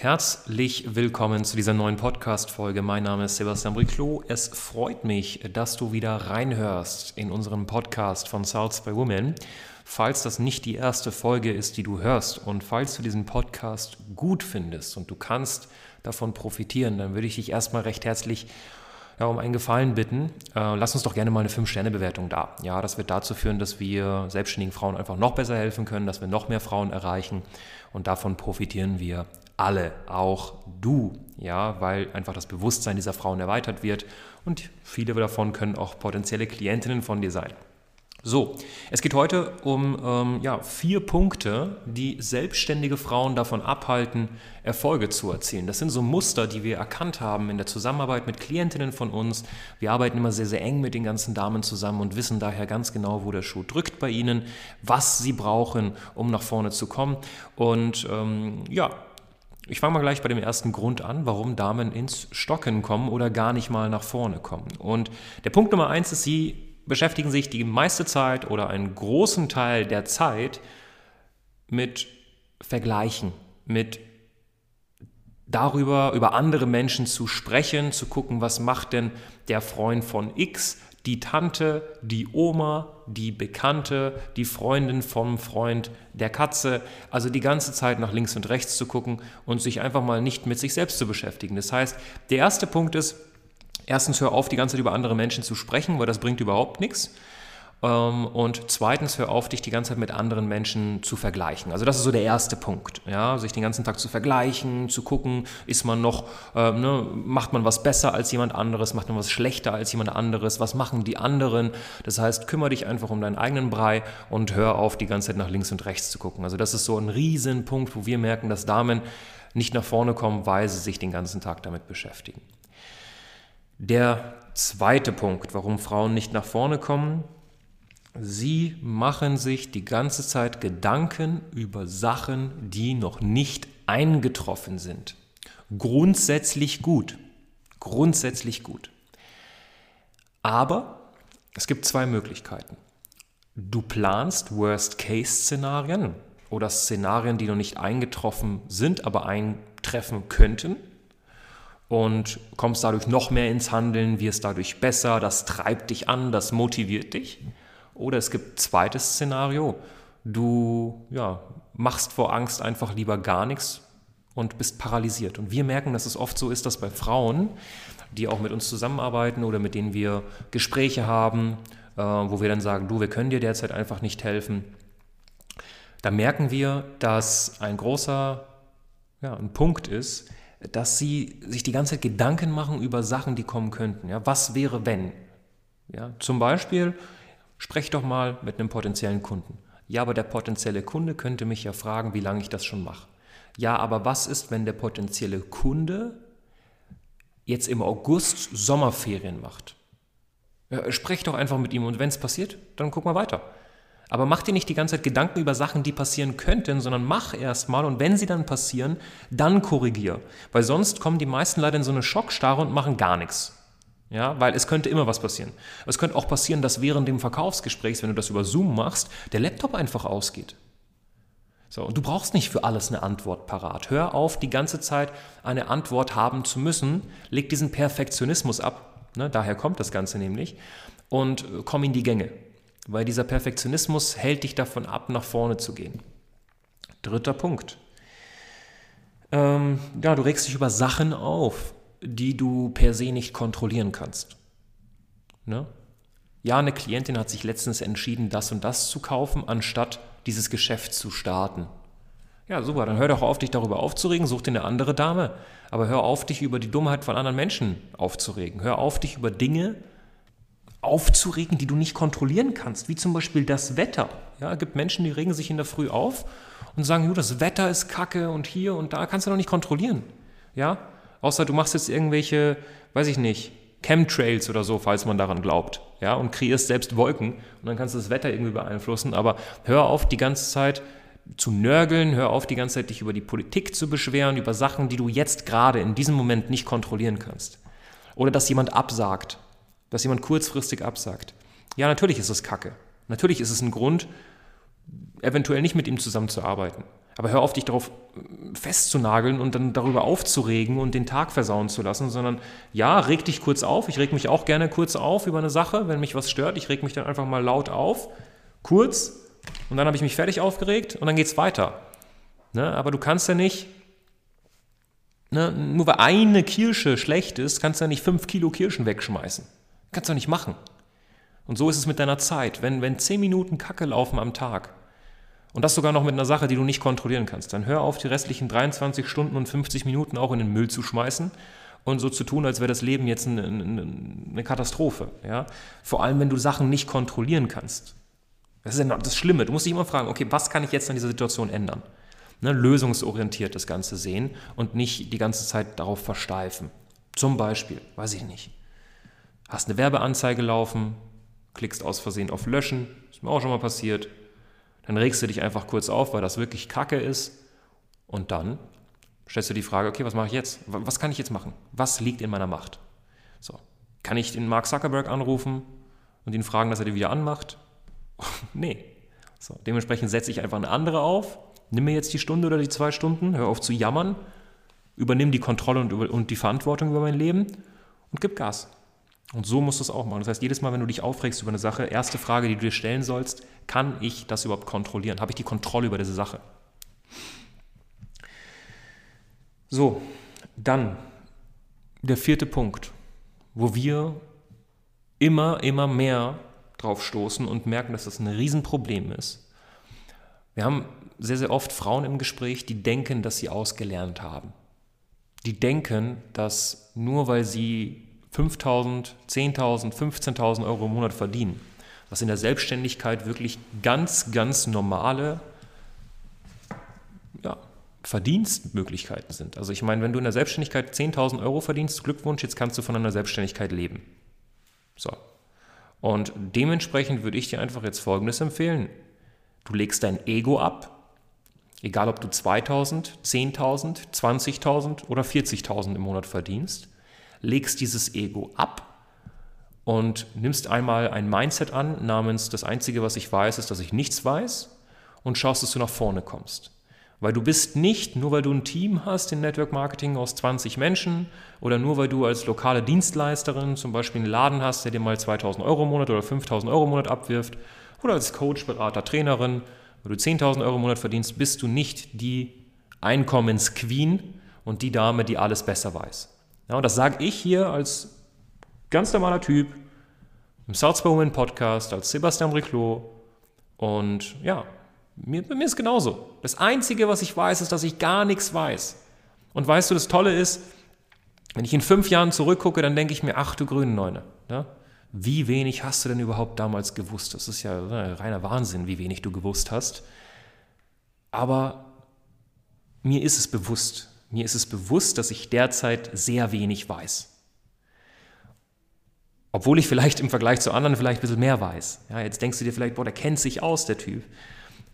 Herzlich willkommen zu dieser neuen Podcast-Folge. Mein Name ist Sebastian Briclot. Es freut mich, dass du wieder reinhörst in unseren Podcast von South by Women. Falls das nicht die erste Folge ist, die du hörst und falls du diesen Podcast gut findest und du kannst davon profitieren, dann würde ich dich erstmal recht herzlich ja, um einen Gefallen bitten. Äh, lass uns doch gerne mal eine 5-Sterne-Bewertung da. Ja, das wird dazu führen, dass wir selbstständigen Frauen einfach noch besser helfen können, dass wir noch mehr Frauen erreichen und davon profitieren wir alle, auch du, ja, weil einfach das Bewusstsein dieser Frauen erweitert wird und viele davon können auch potenzielle Klientinnen von dir sein. So, es geht heute um ähm, ja, vier Punkte, die selbstständige Frauen davon abhalten, Erfolge zu erzielen. Das sind so Muster, die wir erkannt haben in der Zusammenarbeit mit Klientinnen von uns. Wir arbeiten immer sehr, sehr eng mit den ganzen Damen zusammen und wissen daher ganz genau, wo der Schuh drückt bei ihnen, was sie brauchen, um nach vorne zu kommen. Und ähm, ja, ich fange mal gleich bei dem ersten Grund an, warum Damen ins Stocken kommen oder gar nicht mal nach vorne kommen. Und der Punkt Nummer eins ist, sie beschäftigen sich die meiste Zeit oder einen großen Teil der Zeit mit Vergleichen, mit darüber, über andere Menschen zu sprechen, zu gucken, was macht denn der Freund von X, die Tante, die Oma, die Bekannte, die Freundin vom Freund der Katze. Also die ganze Zeit nach links und rechts zu gucken und sich einfach mal nicht mit sich selbst zu beschäftigen. Das heißt, der erste Punkt ist, erstens hör auf, die ganze Zeit über andere Menschen zu sprechen, weil das bringt überhaupt nichts. Ähm, und zweitens, hör auf, dich die ganze Zeit mit anderen Menschen zu vergleichen. Also das ist so der erste Punkt, ja, sich den ganzen Tag zu vergleichen, zu gucken, ist man noch, äh, ne, macht man was besser als jemand anderes, macht man was schlechter als jemand anderes, was machen die anderen? Das heißt, kümmere dich einfach um deinen eigenen Brei und hör auf, die ganze Zeit nach links und rechts zu gucken. Also das ist so ein Riesenpunkt, wo wir merken, dass Damen nicht nach vorne kommen, weil sie sich den ganzen Tag damit beschäftigen. Der zweite Punkt, warum Frauen nicht nach vorne kommen, Sie machen sich die ganze Zeit Gedanken über Sachen, die noch nicht eingetroffen sind. Grundsätzlich gut. Grundsätzlich gut. Aber es gibt zwei Möglichkeiten. Du planst Worst-Case-Szenarien oder Szenarien, die noch nicht eingetroffen sind, aber eintreffen könnten und kommst dadurch noch mehr ins Handeln, wirst dadurch besser, das treibt dich an, das motiviert dich. Oder es gibt zweites Szenario, du ja, machst vor Angst einfach lieber gar nichts und bist paralysiert. Und wir merken, dass es oft so ist, dass bei Frauen, die auch mit uns zusammenarbeiten oder mit denen wir Gespräche haben, äh, wo wir dann sagen, du, wir können dir derzeit einfach nicht helfen, da merken wir, dass ein großer ja, ein Punkt ist, dass sie sich die ganze Zeit Gedanken machen über Sachen, die kommen könnten. Ja, was wäre, wenn? Ja, zum Beispiel, Sprech doch mal mit einem potenziellen Kunden. Ja, aber der potenzielle Kunde könnte mich ja fragen, wie lange ich das schon mache. Ja, aber was ist, wenn der potenzielle Kunde jetzt im August Sommerferien macht? Ja, sprech doch einfach mit ihm und wenn es passiert, dann guck mal weiter. Aber mach dir nicht die ganze Zeit Gedanken über Sachen, die passieren könnten, sondern mach erst mal und wenn sie dann passieren, dann korrigier. Weil sonst kommen die meisten leider in so eine Schockstarre und machen gar nichts. Ja, weil es könnte immer was passieren. Es könnte auch passieren, dass während dem Verkaufsgesprächs, wenn du das über Zoom machst, der Laptop einfach ausgeht. So, und du brauchst nicht für alles eine Antwort parat. Hör auf, die ganze Zeit eine Antwort haben zu müssen. Leg diesen Perfektionismus ab. Ne, daher kommt das Ganze nämlich. Und komm in die Gänge. Weil dieser Perfektionismus hält dich davon ab, nach vorne zu gehen. Dritter Punkt. Ähm, ja, du regst dich über Sachen auf die du per se nicht kontrollieren kannst. Ne? Ja, eine Klientin hat sich letztens entschieden, das und das zu kaufen, anstatt dieses Geschäft zu starten. Ja, super, dann hör doch auf, dich darüber aufzuregen, such dir eine andere Dame. Aber hör auf, dich über die Dummheit von anderen Menschen aufzuregen. Hör auf, dich über Dinge aufzuregen, die du nicht kontrollieren kannst, wie zum Beispiel das Wetter. Ja, es gibt Menschen, die regen sich in der Früh auf und sagen, das Wetter ist kacke und hier und da kannst du noch nicht kontrollieren. Ja, Außer du machst jetzt irgendwelche, weiß ich nicht, Chemtrails oder so, falls man daran glaubt. Ja, und kreierst selbst Wolken und dann kannst du das Wetter irgendwie beeinflussen. Aber hör auf, die ganze Zeit zu nörgeln, hör auf, die ganze Zeit dich über die Politik zu beschweren, über Sachen, die du jetzt gerade in diesem Moment nicht kontrollieren kannst. Oder dass jemand absagt, dass jemand kurzfristig absagt. Ja, natürlich ist es Kacke. Natürlich ist es ein Grund, eventuell nicht mit ihm zusammenzuarbeiten. Aber hör auf, dich darauf festzunageln und dann darüber aufzuregen und den Tag versauen zu lassen, sondern ja, reg dich kurz auf. Ich reg mich auch gerne kurz auf über eine Sache, wenn mich was stört. Ich reg mich dann einfach mal laut auf, kurz, und dann habe ich mich fertig aufgeregt und dann geht es weiter. Ne? Aber du kannst ja nicht, ne, nur weil eine Kirsche schlecht ist, kannst du ja nicht fünf Kilo Kirschen wegschmeißen. Kannst du nicht machen. Und so ist es mit deiner Zeit. Wenn, wenn zehn Minuten Kacke laufen am Tag, und das sogar noch mit einer Sache, die du nicht kontrollieren kannst, dann hör auf, die restlichen 23 Stunden und 50 Minuten auch in den Müll zu schmeißen und so zu tun, als wäre das Leben jetzt eine, eine, eine Katastrophe. Ja? Vor allem, wenn du Sachen nicht kontrollieren kannst. Das ist ja das Schlimme. Du musst dich immer fragen, okay, was kann ich jetzt an dieser Situation ändern? Ne, lösungsorientiert das Ganze sehen und nicht die ganze Zeit darauf versteifen. Zum Beispiel, weiß ich nicht, hast eine Werbeanzeige laufen, klickst aus Versehen auf Löschen, ist mir auch schon mal passiert, dann regst du dich einfach kurz auf, weil das wirklich Kacke ist und dann stellst du die Frage, okay, was mache ich jetzt? Was kann ich jetzt machen? Was liegt in meiner Macht? So, kann ich den Mark Zuckerberg anrufen und ihn fragen, dass er die wieder anmacht? nee. So, dementsprechend setze ich einfach eine andere auf, nimm mir jetzt die Stunde oder die zwei Stunden, hör auf zu jammern, übernimm die Kontrolle und, und die Verantwortung über mein Leben und gib Gas. Und so musst du es auch machen. Das heißt, jedes Mal, wenn du dich aufregst über eine Sache, erste Frage, die du dir stellen sollst, kann ich das überhaupt kontrollieren? Habe ich die Kontrolle über diese Sache? So, dann der vierte Punkt, wo wir immer, immer mehr drauf stoßen und merken, dass das ein Riesenproblem ist. Wir haben sehr, sehr oft Frauen im Gespräch, die denken, dass sie ausgelernt haben. Die denken, dass nur weil sie 5.000, 10.000, 15.000 Euro im Monat verdienen, was in der Selbstständigkeit wirklich ganz, ganz normale ja, Verdienstmöglichkeiten sind. Also ich meine, wenn du in der Selbstständigkeit 10.000 Euro verdienst, Glückwunsch, jetzt kannst du von einer Selbstständigkeit leben. So, und dementsprechend würde ich dir einfach jetzt Folgendes empfehlen. Du legst dein Ego ab, egal ob du 2000, 10.000, 20.000 oder 40.000 im Monat verdienst, legst dieses Ego ab und nimmst einmal ein Mindset an namens, das Einzige, was ich weiß, ist, dass ich nichts weiß und schaust, dass du nach vorne kommst. Weil du bist nicht, nur weil du ein Team hast in Network Marketing aus 20 Menschen oder nur weil du als lokale Dienstleisterin zum Beispiel einen Laden hast, der dir mal 2000 Euro im Monat oder 5000 Euro im Monat abwirft oder als Coach, Berater, Trainerin, weil du 10.000 Euro im Monat verdienst, bist du nicht die Einkommensqueen und die Dame, die alles besser weiß. Ja, und das sage ich hier als ganz normaler Typ im Salzburg Women Podcast, als Sebastian Riclot und ja, mir, mir ist genauso. Das Einzige, was ich weiß, ist, dass ich gar nichts weiß. Und weißt du, das Tolle ist, wenn ich in fünf Jahren zurückgucke, dann denke ich mir, ach du grüne Neune. Ja? Wie wenig hast du denn überhaupt damals gewusst? Das ist ja ne, reiner Wahnsinn, wie wenig du gewusst hast. Aber mir ist es bewusst. Mir ist es bewusst, dass ich derzeit sehr wenig weiß. Obwohl ich vielleicht im Vergleich zu anderen vielleicht ein bisschen mehr weiß. Ja, jetzt denkst du dir vielleicht, boah, der kennt sich aus, der Typ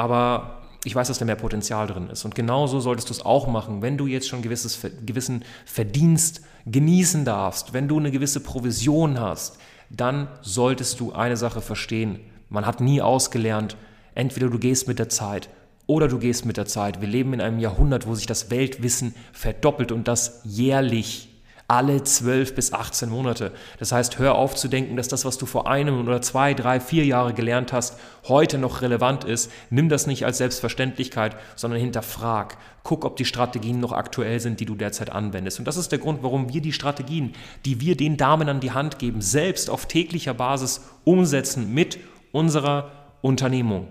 aber ich weiß, dass da mehr Potenzial drin ist. Und genauso solltest du es auch machen, wenn du jetzt schon gewisses, gewissen Verdienst genießen darfst, wenn du eine gewisse Provision hast, dann solltest du eine Sache verstehen. Man hat nie ausgelernt, entweder du gehst mit der Zeit oder du gehst mit der Zeit. Wir leben in einem Jahrhundert, wo sich das Weltwissen verdoppelt und das jährlich alle 12 bis 18 Monate. Das heißt, hör auf zu denken, dass das, was du vor einem oder zwei, drei, vier Jahre gelernt hast, heute noch relevant ist. Nimm das nicht als Selbstverständlichkeit, sondern hinterfrag. Guck, ob die Strategien noch aktuell sind, die du derzeit anwendest. Und das ist der Grund, warum wir die Strategien, die wir den Damen an die Hand geben, selbst auf täglicher Basis umsetzen mit unserer Unternehmung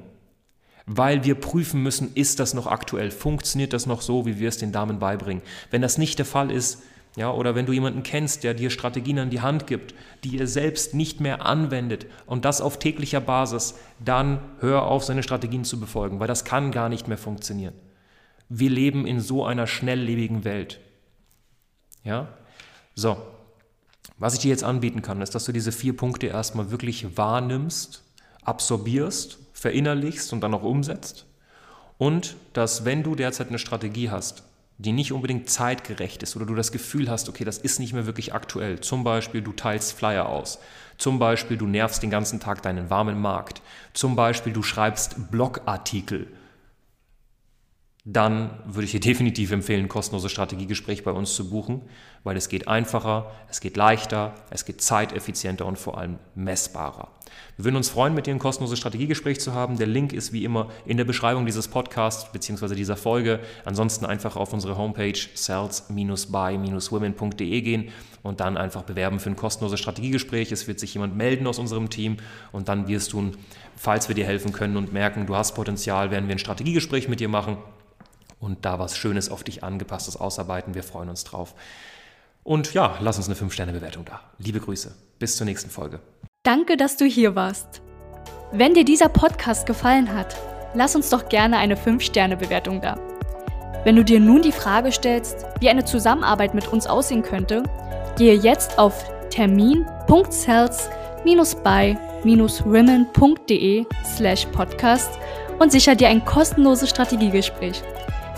weil wir prüfen müssen, ist das noch aktuell, funktioniert das noch so, wie wir es den Damen beibringen. Wenn das nicht der Fall ist, ja, oder wenn du jemanden kennst, der dir Strategien an die Hand gibt, die er selbst nicht mehr anwendet und das auf täglicher Basis, dann hör auf, seine Strategien zu befolgen, weil das kann gar nicht mehr funktionieren. Wir leben in so einer schnelllebigen Welt. Ja? So. Was ich dir jetzt anbieten kann, ist, dass du diese vier Punkte erstmal wirklich wahrnimmst, absorbierst, verinnerlichst und dann auch umsetzt. Und dass, wenn du derzeit eine Strategie hast, die nicht unbedingt zeitgerecht ist oder du das Gefühl hast, okay, das ist nicht mehr wirklich aktuell. Zum Beispiel, du teilst Flyer aus. Zum Beispiel, du nervst den ganzen Tag deinen warmen Markt. Zum Beispiel, du schreibst Blogartikel dann würde ich dir definitiv empfehlen, ein kostenloses Strategiegespräch bei uns zu buchen, weil es geht einfacher, es geht leichter, es geht zeiteffizienter und vor allem messbarer. Wir würden uns freuen, mit dir ein kostenloses Strategiegespräch zu haben. Der Link ist wie immer in der Beschreibung dieses Podcasts bzw. dieser Folge. Ansonsten einfach auf unsere Homepage sales-by-women.de gehen und dann einfach bewerben für ein kostenloses Strategiegespräch. Es wird sich jemand melden aus unserem Team und dann wirst du, falls wir dir helfen können und merken, du hast Potenzial, werden wir ein Strategiegespräch mit dir machen und da was Schönes auf dich angepasstes ausarbeiten. Wir freuen uns drauf. Und ja, lass uns eine 5-Sterne-Bewertung da. Liebe Grüße. Bis zur nächsten Folge. Danke, dass du hier warst. Wenn dir dieser Podcast gefallen hat, lass uns doch gerne eine 5-Sterne-Bewertung da. Wenn du dir nun die Frage stellst, wie eine Zusammenarbeit mit uns aussehen könnte, gehe jetzt auf termin.cells-by-women.de slash podcast und sicher dir ein kostenloses Strategiegespräch.